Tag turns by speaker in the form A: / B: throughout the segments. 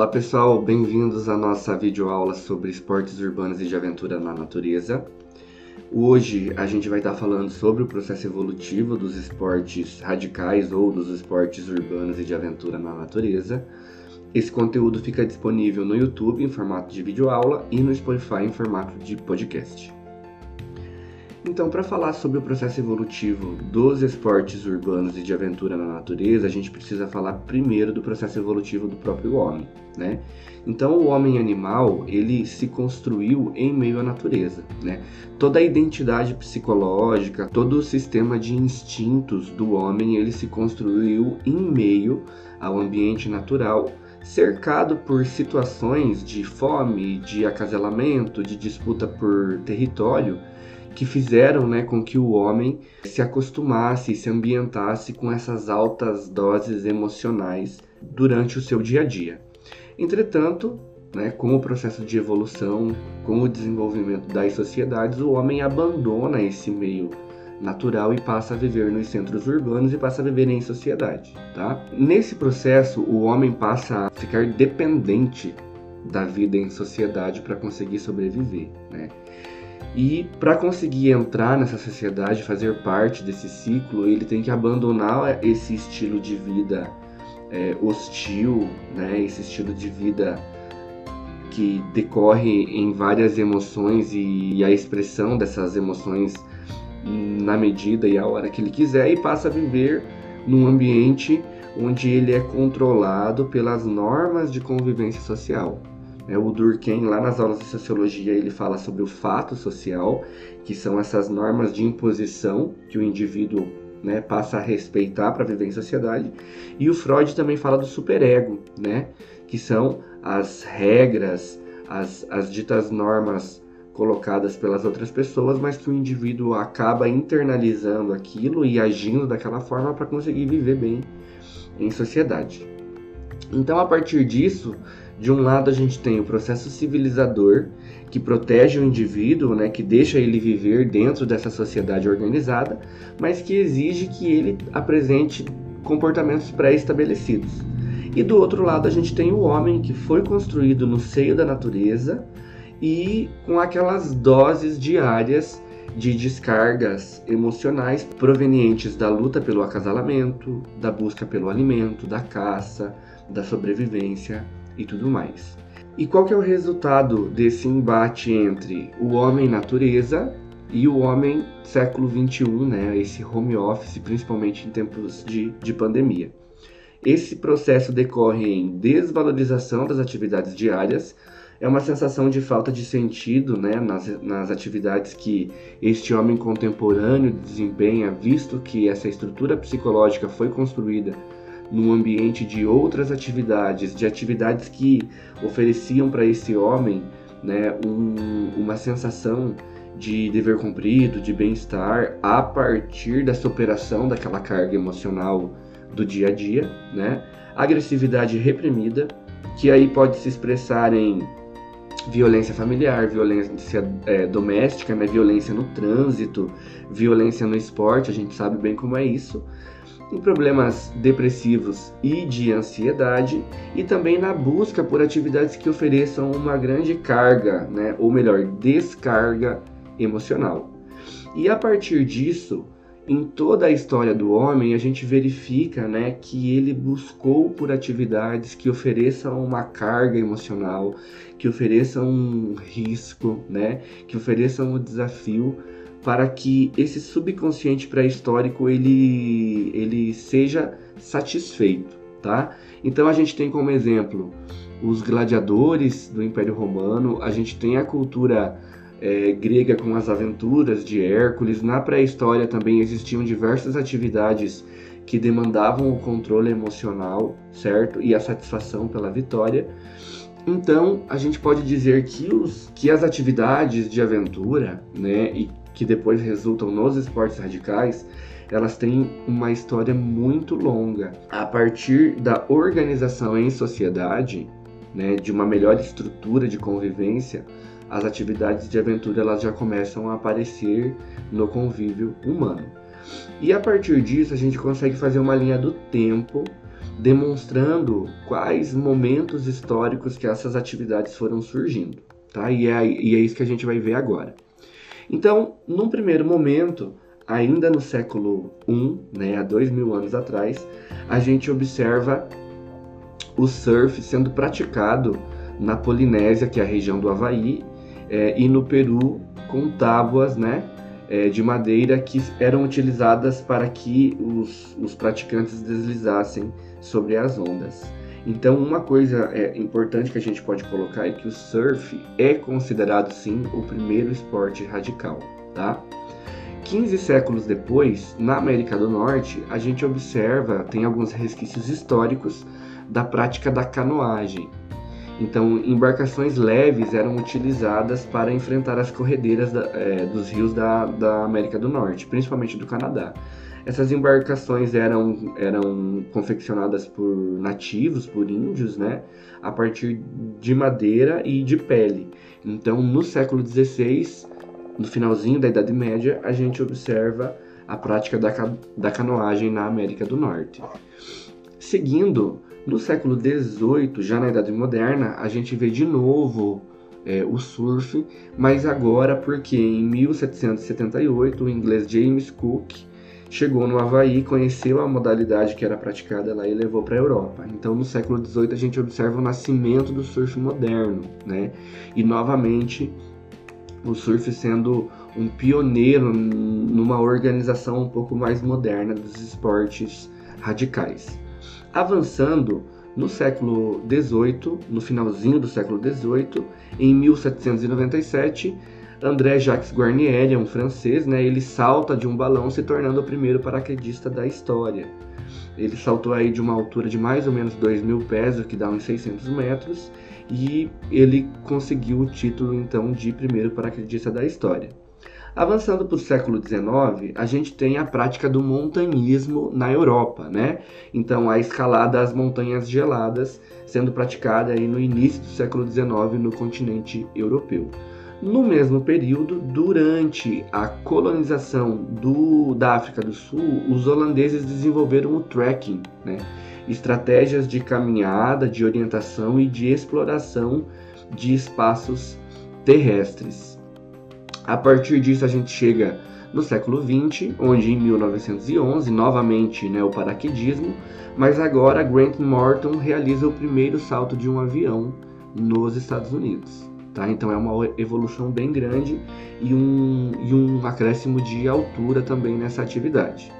A: Olá pessoal, bem-vindos à nossa videoaula sobre esportes urbanos e de aventura na natureza. Hoje a gente vai estar falando sobre o processo evolutivo dos esportes radicais ou dos esportes urbanos e de aventura na natureza. Esse conteúdo fica disponível no YouTube em formato de videoaula e no Spotify em formato de podcast. Então, para falar sobre o processo evolutivo dos esportes urbanos e de aventura na natureza, a gente precisa falar primeiro do processo evolutivo do próprio homem, né? Então, o homem animal, ele se construiu em meio à natureza, né? Toda a identidade psicológica, todo o sistema de instintos do homem, ele se construiu em meio ao ambiente natural, cercado por situações de fome, de acasalamento, de disputa por território, que fizeram né, com que o homem se acostumasse, se ambientasse com essas altas doses emocionais durante o seu dia a dia. Entretanto, né, com o processo de evolução, com o desenvolvimento das sociedades, o homem abandona esse meio natural e passa a viver nos centros urbanos e passa a viver em sociedade, tá? Nesse processo, o homem passa a ficar dependente da vida em sociedade para conseguir sobreviver, né? E para conseguir entrar nessa sociedade, fazer parte desse ciclo, ele tem que abandonar esse estilo de vida é, hostil, né? esse estilo de vida que decorre em várias emoções e, a expressão dessas emoções na medida e a hora que ele quiser e passa a viver num ambiente onde ele é controlado pelas normas de convivência social. É, o Durkheim, lá nas aulas de sociologia, ele fala sobre o fato social, que são essas normas de imposição que o indivíduo né, passa a respeitar para viver em sociedade. E o Freud também fala do superego, né, que são as regras, as, as ditas normas colocadas pelas outras pessoas, mas que o indivíduo acaba internalizando aquilo e agindo daquela forma para conseguir viver bem em sociedade. Então, a partir disso, de um lado, a gente tem o processo civilizador, que protege o indivíduo, né, que deixa ele viver dentro dessa sociedade organizada, mas que exige que ele apresente comportamentos pré-estabelecidos. E do outro lado, a gente tem o homem que foi construído no seio da natureza e com aquelas doses diárias de descargas emocionais provenientes da luta pelo acasalamento, da busca pelo alimento, da caça, da sobrevivência e tudo mais. E qual que é o resultado desse embate entre o homem natureza e o homem século 21, né? Esse home office, principalmente em tempos de, de pandemia. Esse processo decorre em desvalorização das atividades diárias, é uma sensação de falta de sentido né, nas, nas atividades que este homem contemporâneo desempenha, visto que essa estrutura psicológica foi construída num ambiente de outras atividades, de atividades que ofereciam para esse homem né, um, uma sensação de dever cumprido, de bem-estar, a partir da superação daquela carga emocional do dia a dia, né? Agressividade reprimida, que aí pode se expressar em violência familiar, violência é, doméstica, né? violência no trânsito, violência no esporte, a gente sabe bem como é isso em problemas depressivos e de ansiedade e também na busca por atividades que ofereçam uma grande carga, né, ou melhor, descarga emocional. E a partir disso, em toda a história do homem, a gente verifica né, que ele buscou por atividades que ofereçam uma carga emocional, que ofereçam um risco, né, que ofereçam um desafio para que esse subconsciente pré-histórico ele, ele seja satisfeito, tá? Então a gente tem como exemplo os gladiadores do Império Romano, a gente tem a cultura é, grega com as aventuras de Hércules. Na pré-história também existiam diversas atividades que demandavam o controle emocional, certo? E a satisfação pela vitória. Então, a gente pode dizer que, os, que as atividades de aventura, né, e que depois resultam nos esportes radicais, elas têm uma história muito longa. A partir da organização em sociedade, né, de uma melhor estrutura de convivência, as atividades de aventura elas já começam a aparecer no convívio humano. E a partir disso a gente consegue fazer uma linha do tempo demonstrando quais momentos históricos que essas atividades foram surgindo, tá? E é, e é isso que a gente vai ver agora. Então, num primeiro momento, ainda no século I, né, há dois mil anos atrás, a gente observa o surf sendo praticado na Polinésia, que é a região do Havaí, é, e no Peru com tábuas, né, é, de madeira que eram utilizadas para que os, os praticantes deslizassem sobre as ondas. Então, uma coisa é, importante que a gente pode colocar é que o surf é considerado sim o primeiro esporte radical, tá? 15 séculos depois, na América do Norte, a gente observa, tem alguns resquícios históricos da prática da canoagem, então, embarcações leves eram utilizadas para enfrentar as corredeiras da, é, dos rios da, da América do Norte, principalmente do Canadá. Essas embarcações eram, eram confeccionadas por nativos, por índios, né, a partir de madeira e de pele. Então, no século XVI, no finalzinho da Idade Média, a gente observa a prática da, da canoagem na América do Norte. Seguindo, no século XVIII, já na Idade Moderna, a gente vê de novo é, o surf, mas agora porque em 1778 o inglês James Cook chegou no Havaí, conheceu a modalidade que era praticada lá e levou para a Europa. Então, no século XVIII, a gente observa o nascimento do surf moderno, né? E novamente o surf sendo um pioneiro numa organização um pouco mais moderna dos esportes radicais. Avançando no século XVIII, no finalzinho do século XVIII, em 1797, André Jacques Guarnieri, um francês, né, ele salta de um balão se tornando o primeiro paraquedista da história. Ele saltou aí de uma altura de mais ou menos 2 mil pés, o que dá uns 600 metros, e ele conseguiu o título então de primeiro paraquedista da história. Avançando para o século XIX, a gente tem a prática do montanhismo na Europa, né? Então, a escalada às montanhas geladas sendo praticada aí no início do século XIX no continente europeu. No mesmo período, durante a colonização do, da África do Sul, os holandeses desenvolveram o trekking, né? estratégias de caminhada, de orientação e de exploração de espaços terrestres. A partir disso, a gente chega no século XX, onde em 1911, novamente né, o paraquedismo, mas agora Grant Morton realiza o primeiro salto de um avião nos Estados Unidos. Tá? Então é uma evolução bem grande e um, e um acréscimo de altura também nessa atividade.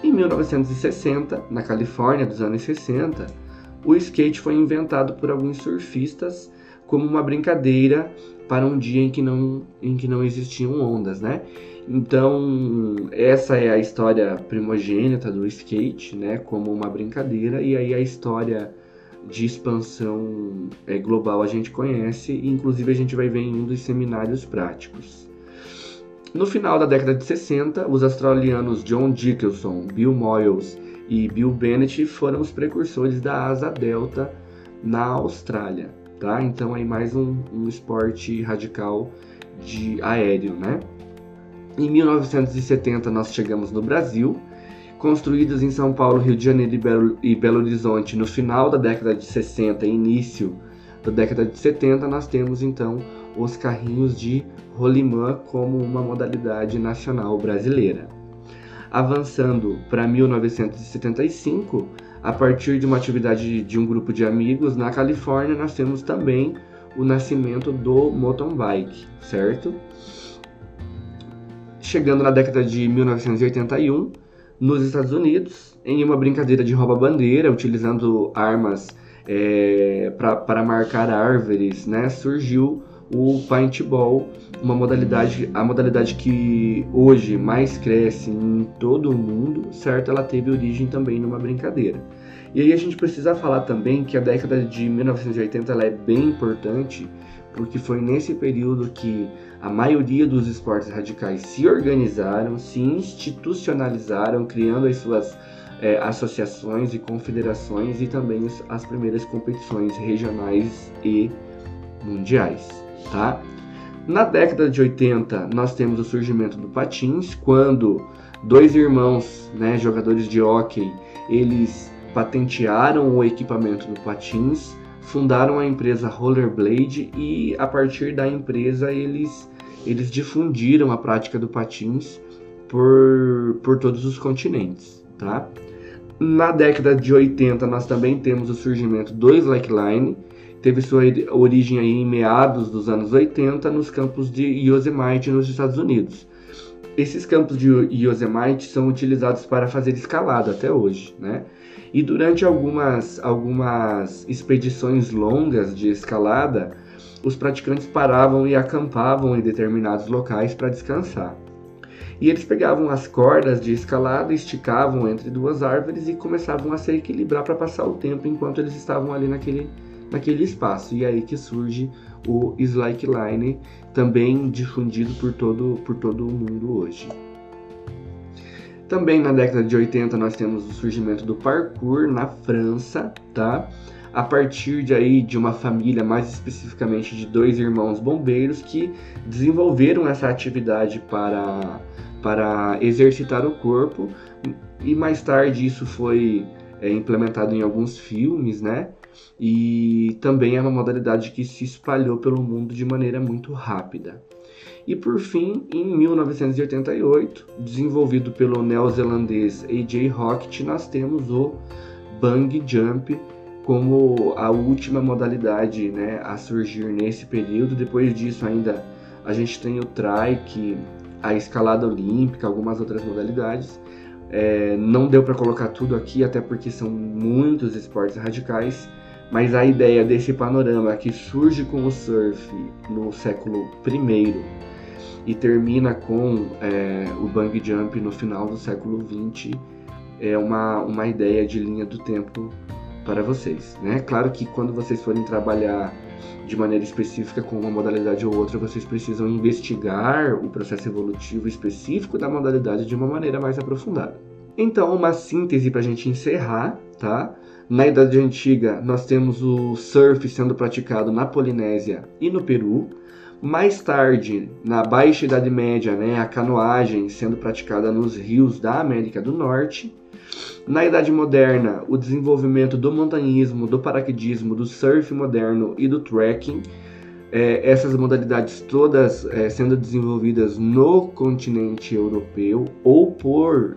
A: Em 1960, na Califórnia dos anos 60, o skate foi inventado por alguns surfistas como uma brincadeira para um dia em que não, em que não existiam ondas, né? Então, essa é a história primogênita do skate, né? Como uma brincadeira, e aí a história de expansão é, global a gente conhece, e inclusive a gente vai ver em um dos seminários práticos. No final da década de 60, os australianos John Dickelson, Bill Moyles e Bill Bennett foram os precursores da asa delta na Austrália tá? Então aí mais um, um esporte radical de aéreo, né? Em 1970 nós chegamos no Brasil, construídos em São Paulo, Rio de Janeiro e Belo, e Belo Horizonte no final da década de 60 e início da década de 70, nós temos então os carrinhos de rolimã como uma modalidade nacional brasileira. Avançando para 1975, a partir de uma atividade de um grupo de amigos na Califórnia, nós temos também o nascimento do mountain bike, certo? Chegando na década de 1981, nos Estados Unidos, em uma brincadeira de rouba-bandeira, utilizando armas é, para marcar árvores, né, surgiu o paintball, uma modalidade, a modalidade que hoje mais cresce em todo o mundo, certo? Ela teve origem também numa brincadeira. E aí a gente precisa falar também que a década de 1980 ela é bem importante, porque foi nesse período que a maioria dos esportes radicais se organizaram, se institucionalizaram, criando as suas é, associações e confederações e também as primeiras competições regionais e mundiais tá? Na década de 80, nós temos o surgimento do patins, quando dois irmãos, né, jogadores de hóquei, eles patentearam o equipamento do patins, fundaram a empresa Rollerblade e a partir da empresa eles, eles difundiram a prática do patins por, por todos os continentes, tá? Na década de 80 nós também temos o surgimento do slackline, teve sua origem aí em meados dos anos 80 nos campos de Yosemite nos Estados Unidos. Esses campos de Yosemite são utilizados para fazer escalada até hoje, né? E durante algumas, algumas expedições longas de escalada, os praticantes paravam e acampavam em determinados locais para descansar. E eles pegavam as cordas de escalada, esticavam entre duas árvores e começavam a se equilibrar para passar o tempo enquanto eles estavam ali naquele, naquele espaço. E é aí que surge o slackline, também difundido por todo, por todo o mundo hoje. Também na década de 80 nós temos o surgimento do parkour na França, tá? A partir de aí de uma família, mais especificamente de dois irmãos bombeiros que desenvolveram essa atividade para, para exercitar o corpo e mais tarde isso foi é, implementado em alguns filmes, né? E também é uma modalidade que se espalhou pelo mundo de maneira muito rápida. E por fim, em 1988, desenvolvido pelo neozelandês AJ Hockett, nós temos o Bang Jump como a última modalidade né, a surgir nesse período. Depois disso, ainda a gente tem o trike, a escalada olímpica, algumas outras modalidades. É, não deu para colocar tudo aqui, até porque são muitos esportes radicais, mas a ideia desse panorama que surge com o surf no século I e termina com é, o bang jump no final do século XX é uma, uma ideia de linha do tempo para vocês. Né? Claro que quando vocês forem trabalhar de maneira específica com uma modalidade ou outra, vocês precisam investigar o processo evolutivo específico da modalidade de uma maneira mais aprofundada. Então, uma síntese para a gente encerrar, tá? Na Idade Antiga, nós temos o surf sendo praticado na Polinésia e no Peru. Mais tarde, na Baixa Idade Média, né, a canoagem sendo praticada nos rios da América do Norte. Na Idade Moderna, o desenvolvimento do montanhismo, do paraquedismo, do surf moderno e do trekking. É, essas modalidades todas é, sendo desenvolvidas no continente europeu ou por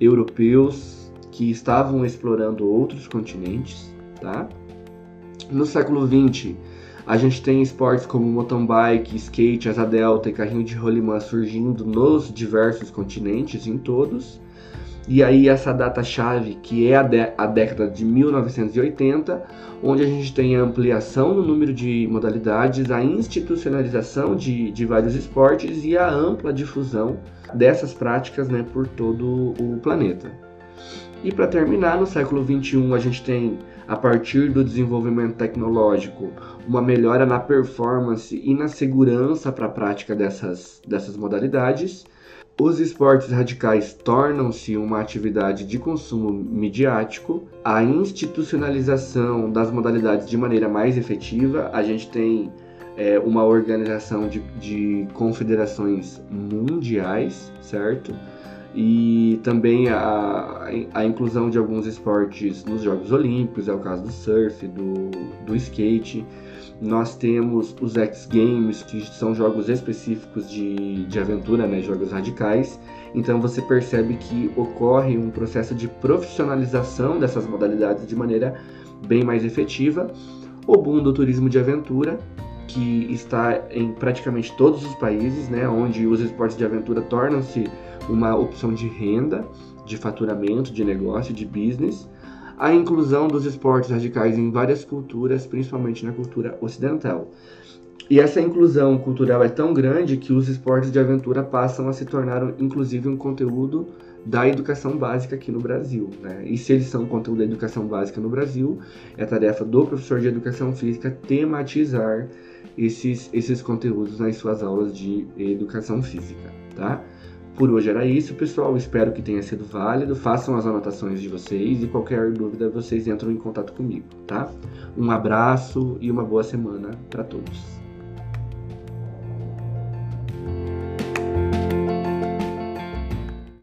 A: europeus que estavam explorando outros continentes, tá? No século XX, a gente tem esportes como mountain bike, skate, asa delta e carrinho de rolimã surgindo nos diversos continentes, em todos. E aí essa data-chave, que é a, a, década de 1980, onde a gente tem a ampliação no número de modalidades, a institucionalização de, de vários esportes e a ampla difusão dessas práticas né, por todo o planeta. E para terminar, no século XXI, a gente tem, a partir do desenvolvimento tecnológico, uma melhora na performance e na segurança para a prática dessas, dessas modalidades. Os esportes radicais tornam-se uma atividade de consumo midiático. A institucionalização das modalidades de maneira mais efetiva. A gente tem é, uma organização de, de confederações mundiais, certo? E também a, a inclusão de alguns esportes nos Jogos Olímpicos, é o caso do surf, do, do skate. Nós temos os X Games, que são jogos específicos de, de aventura, né, jogos radicais. Então você percebe que ocorre um processo de profissionalização dessas modalidades de maneira bem mais efetiva. O boom do turismo de aventura, que está em praticamente todos os países, né, onde os esportes de aventura tornam-se uma opção de renda, de faturamento, de negócio, de business, a inclusão dos esportes radicais em várias culturas, principalmente na cultura ocidental. E essa inclusão cultural é tão grande que os esportes de aventura passam a se tornar, inclusive, um conteúdo da educação básica aqui no Brasil. Né? E se eles são conteúdo da educação básica no Brasil, é tarefa do professor de educação física tematizar esses, esses conteúdos nas suas aulas de educação física. Tá? Por hoje era isso, pessoal. Espero que tenha sido válido. Façam as anotações de vocês e qualquer dúvida vocês entram em contato comigo, tá? Um abraço e uma boa semana para todos.